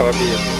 Fala, Bia.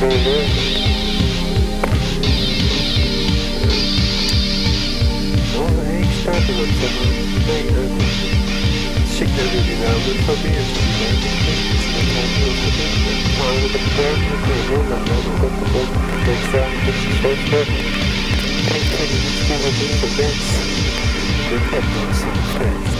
Böyle started with someone saying that sick every now and Thank you.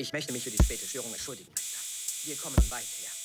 Ich möchte mich für die späte Störung entschuldigen. Wir kommen weit her.